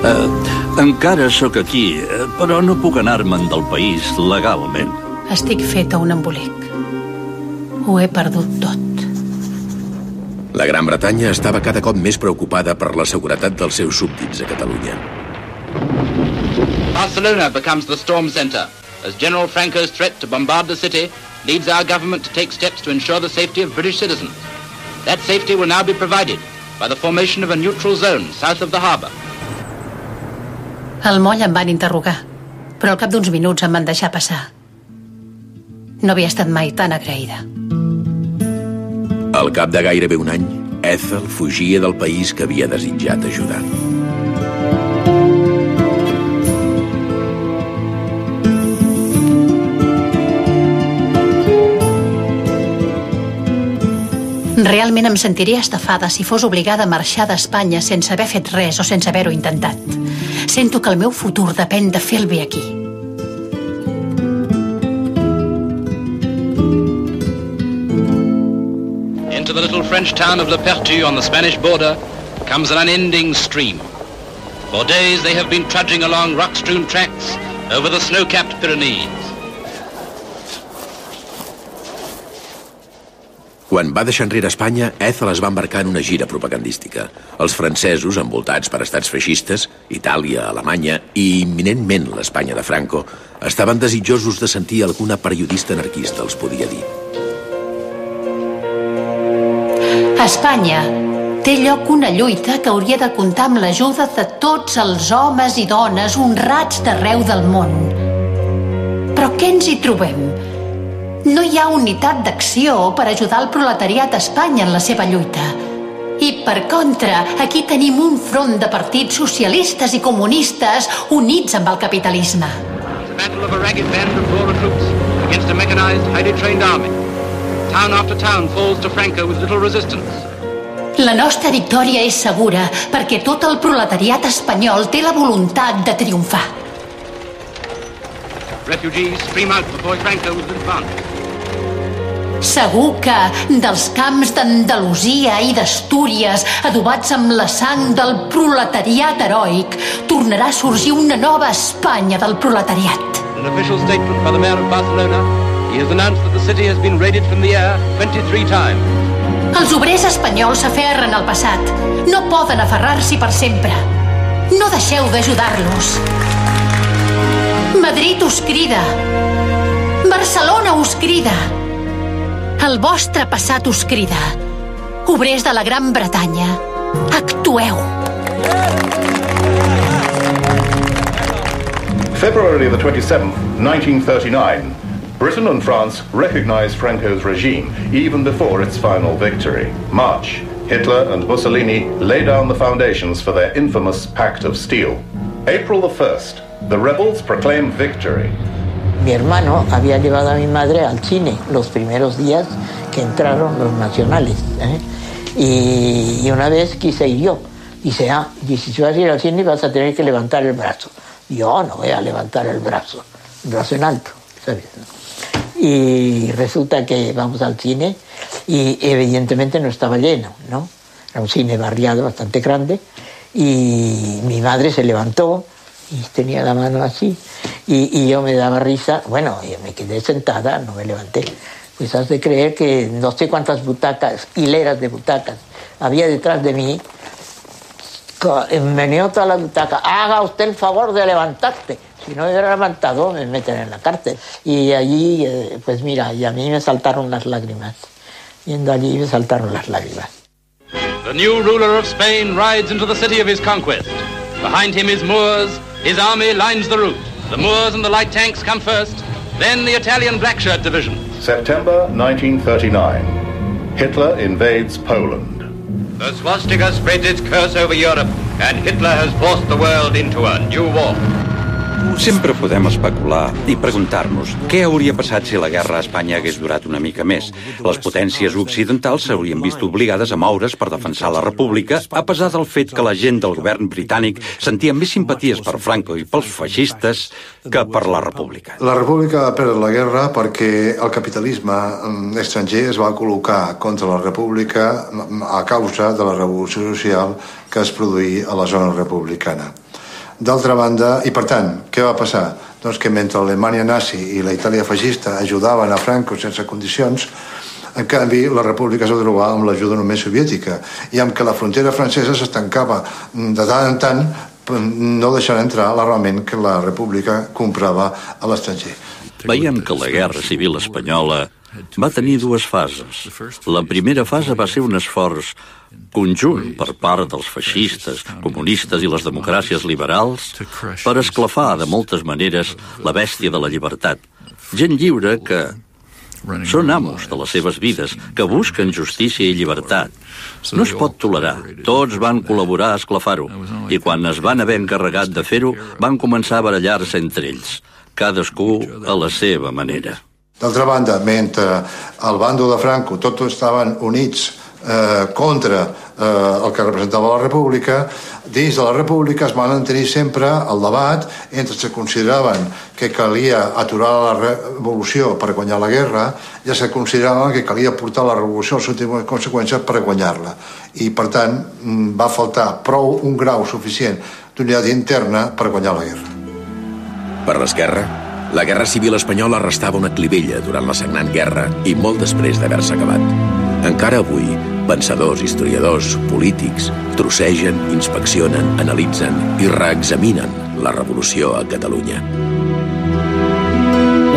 S4: Uh, encara sóc aquí, eh, però no puc anar-me'n del país legalment.
S1: Estic feta un embolic. Ho he perdut tot.
S2: La Gran Bretanya estava cada cop més preocupada per la seguretat dels seus súbdits a Catalunya.
S17: Barcelona becomes the storm center as General Franco's threat to bombard the city leads our government to take steps to ensure the safety of British citizens. That safety will now be provided by the formation of a neutral zone south of the harbour.
S1: Al moll em van interrogar, però al cap d'uns minuts em van deixar passar. No havia estat mai tan agraïda.
S2: Al cap de gairebé un any, Ethel fugia del país que havia desitjat ajudar.
S1: Realment em sentiria estafada si fos obligada a marxar d'Espanya sense haver fet res o sense haver-ho intentat. Sento que el meu futur depèn de fer el bé aquí.
S17: Into the little French town of Le Pertu on the Spanish border comes an unending stream. For days they have been trudging along rock-strewn tracks over the snow-capped Pyrenees.
S2: Quan va deixar enrere Espanya, Ethel es va embarcar en una gira propagandística. Els francesos, envoltats per estats feixistes, Itàlia, Alemanya i imminentment l'Espanya de Franco, estaven desitjosos de sentir alguna periodista anarquista els podia dir.
S1: A Espanya té lloc una lluita que hauria de comptar amb l'ajuda de tots els homes i dones honrats d'arreu del món. Però què ens hi trobem? No hi ha unitat d'acció per ajudar el proletariat a Espanya en la seva lluita. I, per contra, aquí tenim un front de partits socialistes i comunistes units amb el capitalisme.
S17: The battle of a ragged band of raw recruits against a mechanized, highly trained army. Town after town falls to Franco with little resistance.
S1: La nostra victòria és segura perquè tot el proletariat espanyol té la voluntat de triomfar.
S17: Refugees stream out before Franco with advance.
S1: Segur que dels camps d'Andalusia i d'Astúries, adobats amb la sang del proletariat heroic, tornarà a sorgir una nova Espanya del proletariat.
S17: An official statement by the mayor of Barcelona, he has announced that the city has been raided from the air 23 times.
S1: Els obrers espanyols s'aferren al passat. No poden aferrar-s'hi per sempre. No deixeu d'ajudar-los. Madrid us crida. Barcelona us crida. El vostre passat us crida. Obrers de la Gran Bretanya, actueu.
S19: February the 27th, 1939. Britain and France recognized Franco's regime even before its final victory. March. Hitler and Mussolini lay down the foundations for their infamous Pact of Steel. April the 1st. The rebels proclaim victory.
S5: Mi hermano había llevado a mi madre al cine los primeros días que entraron los nacionales. ¿eh? Y, y una vez quise ir yo. Dice, ah, dice, si vas a ir al cine vas a tener que levantar el brazo. Yo no voy a levantar el brazo, el brazo en alto, ¿sabes? Y resulta que vamos al cine y evidentemente no estaba lleno, ¿no? Era un cine barriado bastante grande y mi madre se levantó y tenía la mano así y, y yo me daba risa, bueno, yo me quedé sentada, no me levanté. Pues has de creer que no sé cuántas butacas, hileras de butacas había detrás de mí. Venía toda la butaca, haga usted el favor de levantarte. Si no hubiera levantado, me meten en la cárcel. Y allí, eh, pues mira, y a mí me saltaron las lágrimas. Yendo allí me saltaron las lágrimas.
S17: The new ruler of Spain rides into the city of his conquest. Behind him is Moors. His army lines the route. The Moors and the light tanks come first. Then the Italian black shirt division.
S19: September 1939. Hitler invades Poland.
S6: The swastika spreads its curse over Europe, and Hitler has forced the world into a new war.
S3: Sempre podem especular i preguntar-nos què hauria passat si la guerra a Espanya hagués durat una mica més. Les potències occidentals s'haurien vist obligades a moure's per defensar la república, a pesar del fet que la gent del govern britànic sentia més simpaties per Franco i pels feixistes que per la república.
S11: La república va perdre la guerra perquè el capitalisme mm, estranger es va col·locar contra la república mm, a causa de la revolució social que es produí a la zona republicana. D'altra banda, i per tant, què va passar? Doncs que mentre l'Alemanya nazi i la Itàlia feixista ajudaven a Franco sense condicions, en canvi, la república es va trobar amb l'ajuda només soviètica i amb que la frontera francesa s'estancava de tant en tant no deixant entrar l'armament que la república comprava a l'estranger.
S4: Veiem que la Guerra Civil Espanyola va tenir dues fases. La primera fase va ser un esforç conjunt per part dels feixistes, comunistes i les democràcies liberals per esclafar de moltes maneres la bèstia de la llibertat. Gent lliure que són amos de les seves vides, que busquen justícia i llibertat. No es pot tolerar. Tots van col·laborar a esclafar-ho. I quan es van haver encarregat de fer-ho, van començar a barallar-se entre ells. Cadascú a la seva manera.
S11: D'altra banda, mentre al bàndol de Franco tots estaven units eh, contra eh, el que representava la república, dins de la república es va mantenir sempre el debat entre que consideraven que calia aturar la revolució per guanyar la guerra i que consideraven que calia portar la revolució a les últimes conseqüències per guanyar-la. I, per tant, mm, va faltar prou un grau suficient d'unitat interna per guanyar la guerra.
S2: Per l'esquerra, la Guerra Civil Espanyola restava una clivella durant la sagnant guerra i molt després d'haver-se acabat. Encara avui, pensadors, historiadors, polítics, trossegen, inspeccionen, analitzen i reexaminen la revolució a Catalunya.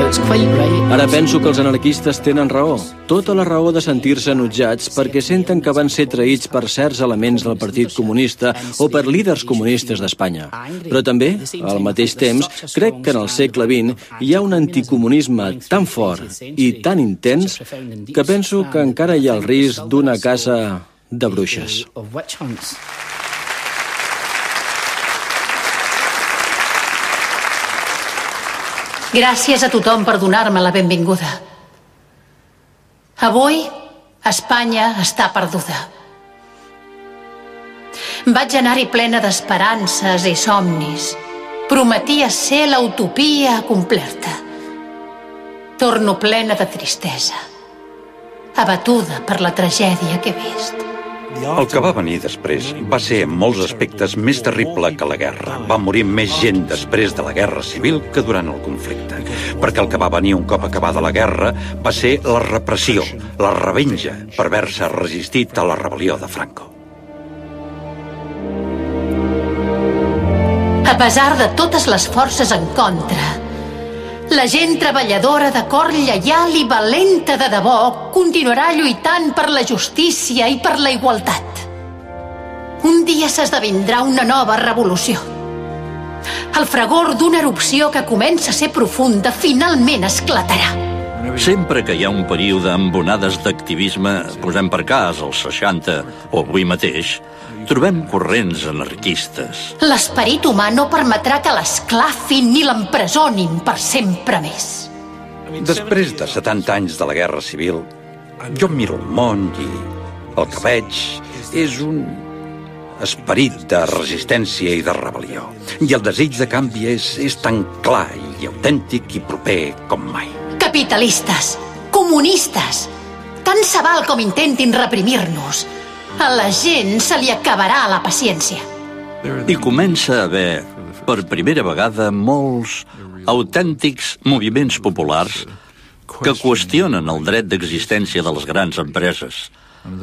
S8: Ara penso que els anarquistes tenen raó. Tota la raó de sentir-se enutjats perquè senten que van ser traïts per certs elements del Partit Comunista o per líders comunistes d'Espanya. Però també, al mateix temps, crec que en el segle XX hi ha un anticomunisme tan fort i tan intens que penso que encara hi ha el risc d'una casa de bruixes.
S1: Gràcies a tothom per donar-me la benvinguda. Avui, Espanya està perduda. Vaig anar-hi plena d'esperances i somnis. Prometia ser l'utopia completa. Torno plena de tristesa, abatuda per la tragèdia que he vist.
S3: El que va venir després va ser en molts aspectes més terrible que la guerra. Va morir més gent després de la guerra civil que durant el conflicte. Perquè el que va venir un cop acabada la guerra va ser la repressió, la revenja per haver-se resistit a la rebel·lió de Franco.
S1: A pesar de totes les forces en contra, la gent treballadora de cor lleial i valenta de debò continuarà lluitant per la justícia i per la igualtat. Un dia s'esdevindrà una nova revolució. El fragor d'una erupció que comença a ser profunda finalment esclatarà.
S4: Sempre que hi ha un període amb onades d'activisme, posem per cas els 60 o avui mateix, trobem corrents anarquistes.
S1: L'esperit humà no permetrà que l'esclafin ni l'empresonin per sempre més.
S3: Després de 70 anys de la Guerra Civil, jo miro el món i el que veig és un esperit de resistència i de rebel·lió. I el desig de canvi és, és tan clar i autèntic i proper com mai.
S1: Capitalistes, comunistes, tant se val com intentin reprimir-nos. A la gent se li acabarà la paciència.
S4: I comença a haver, per primera vegada, molts autèntics moviments populars que qüestionen el dret d'existència de les grans empreses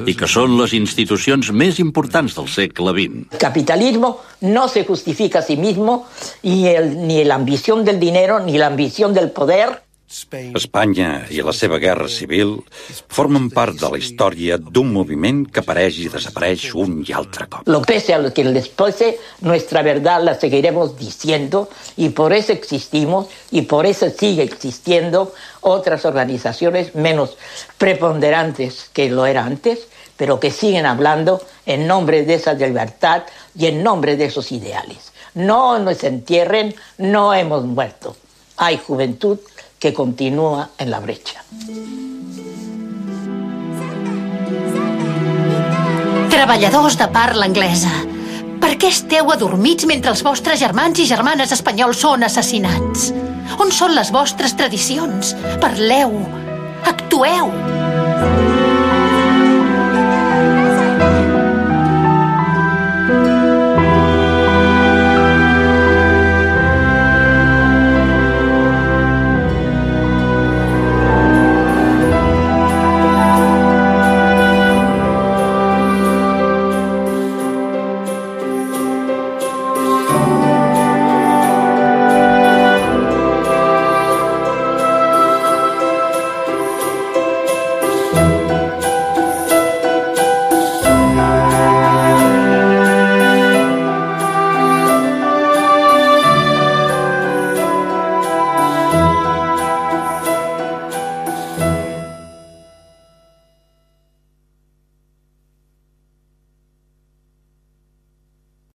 S4: i que són les institucions més importants del segle XX.
S5: El capitalismo no se justifica a sí mismo y el, ni la ambición del dinero ni la ambición del poder
S3: Espanya i la seva guerra civil formen part de la història d'un moviment que apareix i desapareix un i altre cop.
S5: Lo pese a lo que les pese, nuestra verdad la seguiremos diciendo y por eso existimos y por eso sigue existiendo otras organizaciones menos preponderantes que lo era antes, pero que siguen hablando en nombre de esa libertad y en nombre de esos ideales. No nos entierren, no hemos muerto. Hay juventud que continúa en la brecha.
S1: Treballadors de parla anglesa, per què esteu adormits mentre els vostres germans i germanes espanyols són assassinats? On són les vostres tradicions? Parleu, actueu.